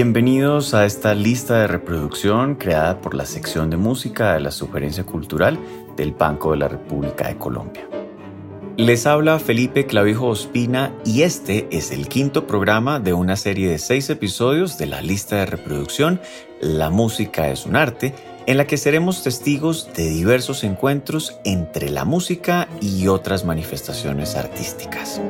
Bienvenidos a esta lista de reproducción creada por la sección de música de la Sugerencia Cultural del Banco de la República de Colombia. Les habla Felipe Clavijo Ospina y este es el quinto programa de una serie de seis episodios de la lista de reproducción La música es un arte, en la que seremos testigos de diversos encuentros entre la música y otras manifestaciones artísticas.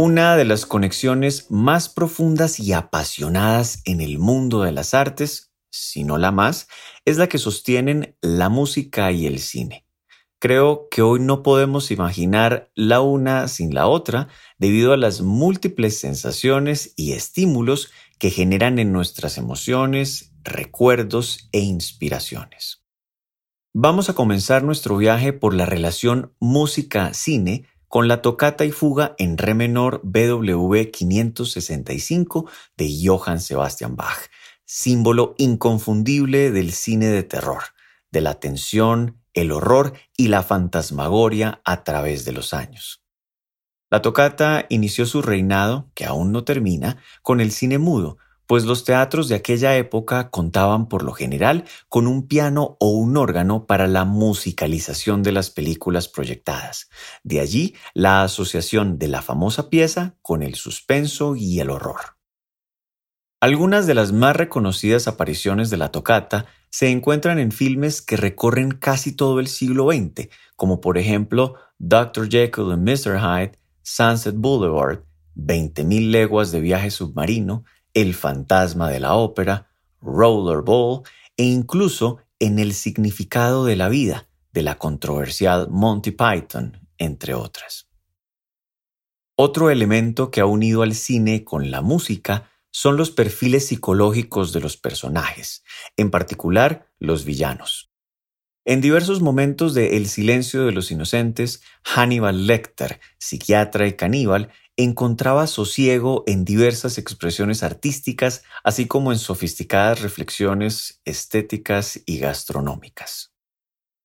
Una de las conexiones más profundas y apasionadas en el mundo de las artes, si no la más, es la que sostienen la música y el cine. Creo que hoy no podemos imaginar la una sin la otra debido a las múltiples sensaciones y estímulos que generan en nuestras emociones, recuerdos e inspiraciones. Vamos a comenzar nuestro viaje por la relación música-cine con la tocata y fuga en re menor BWV 565 de Johann Sebastian Bach, símbolo inconfundible del cine de terror, de la tensión, el horror y la fantasmagoria a través de los años. La tocata inició su reinado, que aún no termina, con el cine mudo, pues los teatros de aquella época contaban por lo general con un piano o un órgano para la musicalización de las películas proyectadas. De allí la asociación de la famosa pieza con el suspenso y el horror. Algunas de las más reconocidas apariciones de la tocata se encuentran en filmes que recorren casi todo el siglo XX, como por ejemplo Dr. Jekyll and Mr. Hyde, Sunset Boulevard, 20.000 leguas de viaje submarino, el fantasma de la ópera, Rollerball e incluso en el significado de la vida de la controversial Monty Python, entre otras. Otro elemento que ha unido al cine con la música son los perfiles psicológicos de los personajes, en particular los villanos. En diversos momentos de El silencio de los inocentes, Hannibal Lecter, psiquiatra y caníbal, encontraba sosiego en diversas expresiones artísticas, así como en sofisticadas reflexiones estéticas y gastronómicas.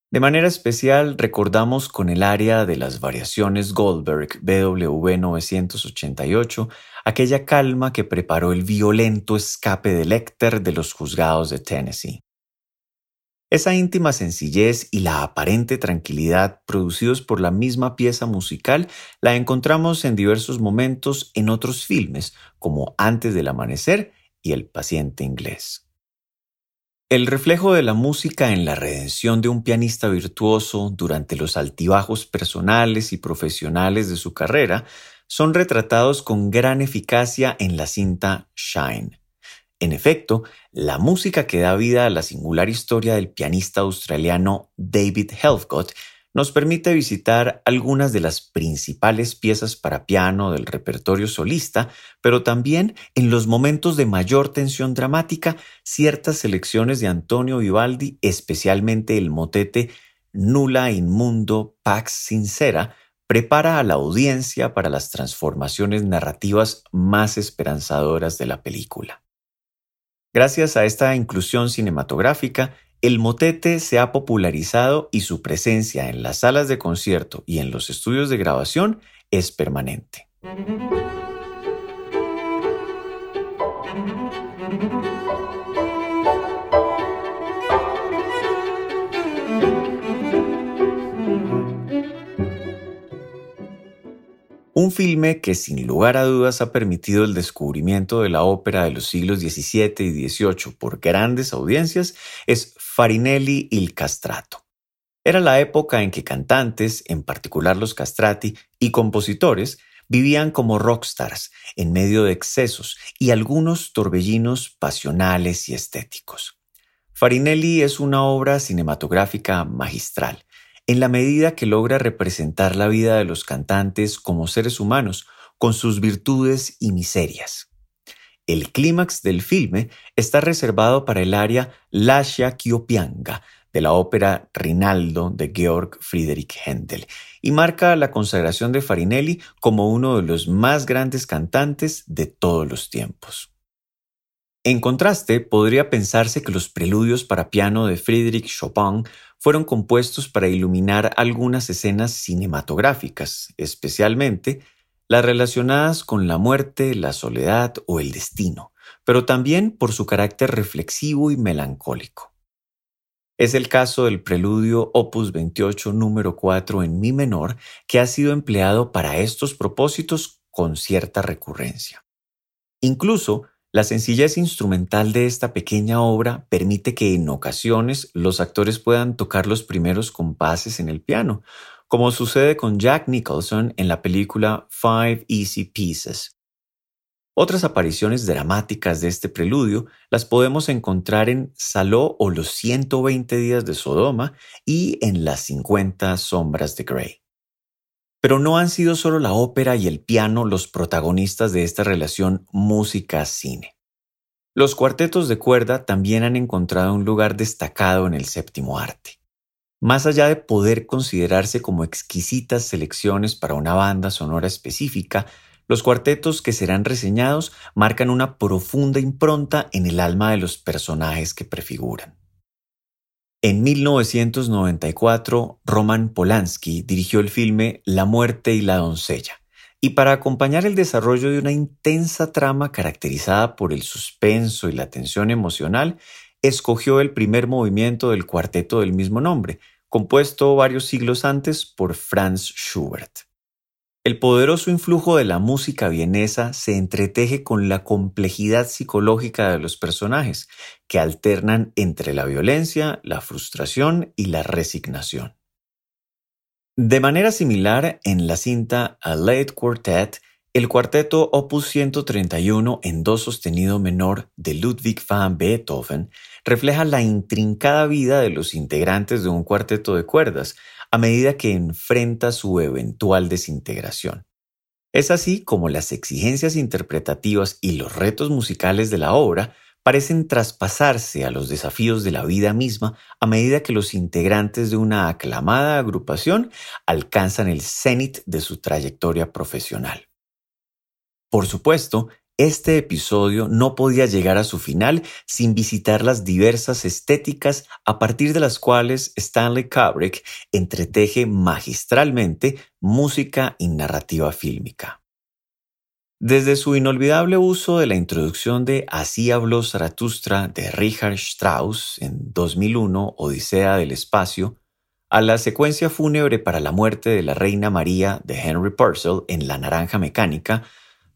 De manera especial recordamos con el área de las variaciones Goldberg BW 988 aquella calma que preparó el violento escape de Lecter de los juzgados de Tennessee. Esa íntima sencillez y la aparente tranquilidad producidos por la misma pieza musical la encontramos en diversos momentos en otros filmes, como Antes del Amanecer y El paciente inglés. El reflejo de la música en la redención de un pianista virtuoso durante los altibajos personales y profesionales de su carrera son retratados con gran eficacia en la cinta Shine. En efecto, la música que da vida a la singular historia del pianista australiano David Helfgott nos permite visitar algunas de las principales piezas para piano del repertorio solista, pero también en los momentos de mayor tensión dramática, ciertas selecciones de Antonio Vivaldi, especialmente el motete Nula Inmundo Pax Sincera, prepara a la audiencia para las transformaciones narrativas más esperanzadoras de la película. Gracias a esta inclusión cinematográfica, el motete se ha popularizado y su presencia en las salas de concierto y en los estudios de grabación es permanente. Un filme que sin lugar a dudas ha permitido el descubrimiento de la ópera de los siglos XVII y XVIII por grandes audiencias es Farinelli il Castrato. Era la época en que cantantes, en particular los castrati, y compositores vivían como rockstars en medio de excesos y algunos torbellinos pasionales y estéticos. Farinelli es una obra cinematográfica magistral en la medida que logra representar la vida de los cantantes como seres humanos, con sus virtudes y miserias. El clímax del filme está reservado para el área Lascia Chiopianga de la ópera Rinaldo de Georg Friedrich Händel y marca la consagración de Farinelli como uno de los más grandes cantantes de todos los tiempos. En contraste, podría pensarse que los preludios para piano de Frédéric Chopin fueron compuestos para iluminar algunas escenas cinematográficas, especialmente las relacionadas con la muerte, la soledad o el destino, pero también por su carácter reflexivo y melancólico. Es el caso del preludio Opus 28 número 4 en Mi menor, que ha sido empleado para estos propósitos con cierta recurrencia. Incluso, la sencillez instrumental de esta pequeña obra permite que en ocasiones los actores puedan tocar los primeros compases en el piano, como sucede con Jack Nicholson en la película Five Easy Pieces. Otras apariciones dramáticas de este preludio las podemos encontrar en Saló o los 120 días de Sodoma y en Las 50 sombras de Grey. Pero no han sido solo la ópera y el piano los protagonistas de esta relación música-cine. Los cuartetos de cuerda también han encontrado un lugar destacado en el séptimo arte. Más allá de poder considerarse como exquisitas selecciones para una banda sonora específica, los cuartetos que serán reseñados marcan una profunda impronta en el alma de los personajes que prefiguran. En 1994, Roman Polanski dirigió el filme La muerte y la doncella, y para acompañar el desarrollo de una intensa trama caracterizada por el suspenso y la tensión emocional, escogió el primer movimiento del cuarteto del mismo nombre, compuesto varios siglos antes por Franz Schubert. El poderoso influjo de la música vienesa se entreteje con la complejidad psicológica de los personajes, que alternan entre la violencia, la frustración y la resignación. De manera similar, en la cinta A Late Quartet, el cuarteto Opus 131 en do sostenido menor de Ludwig van Beethoven refleja la intrincada vida de los integrantes de un cuarteto de cuerdas, a medida que enfrenta su eventual desintegración. Es así como las exigencias interpretativas y los retos musicales de la obra parecen traspasarse a los desafíos de la vida misma a medida que los integrantes de una aclamada agrupación alcanzan el cenit de su trayectoria profesional. Por supuesto, este episodio no podía llegar a su final sin visitar las diversas estéticas a partir de las cuales Stanley Kubrick entreteje magistralmente música y narrativa fílmica. Desde su inolvidable uso de la introducción de Así habló Zaratustra de Richard Strauss en 2001, Odisea del Espacio, a la secuencia fúnebre para la muerte de la Reina María de Henry Purcell en La Naranja Mecánica,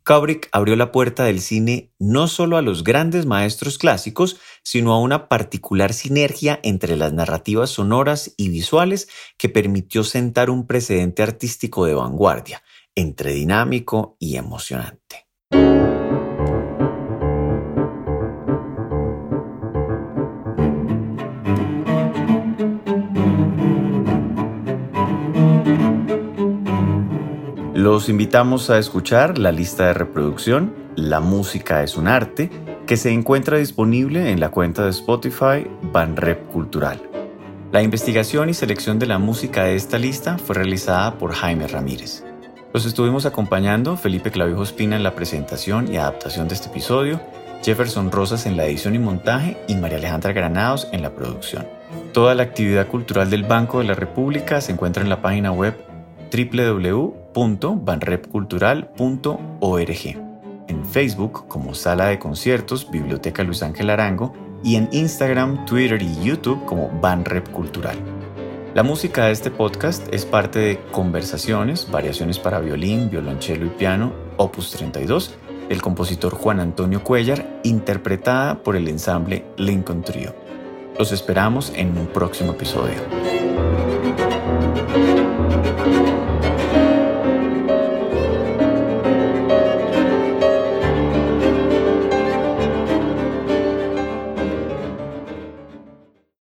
Kubrick abrió la puerta del cine no solo a los grandes maestros clásicos, sino a una particular sinergia entre las narrativas sonoras y visuales que permitió sentar un precedente artístico de vanguardia, entre dinámico y emocionante. Los invitamos a escuchar la lista de reproducción La música es un arte, que se encuentra disponible en la cuenta de Spotify Banrep Cultural. La investigación y selección de la música de esta lista fue realizada por Jaime Ramírez. Los estuvimos acompañando Felipe Clavijo Espina en la presentación y adaptación de este episodio, Jefferson Rosas en la edición y montaje y María Alejandra Granados en la producción. Toda la actividad cultural del Banco de la República se encuentra en la página web www.banrepcultural.org, en Facebook como Sala de Conciertos Biblioteca Luis Ángel Arango y en Instagram, Twitter y YouTube como Banrep Cultural. La música de este podcast es parte de Conversaciones, variaciones para violín, violonchelo y piano, opus 32, del compositor Juan Antonio Cuellar, interpretada por el ensamble Lincoln Trio. Los esperamos en un próximo episodio.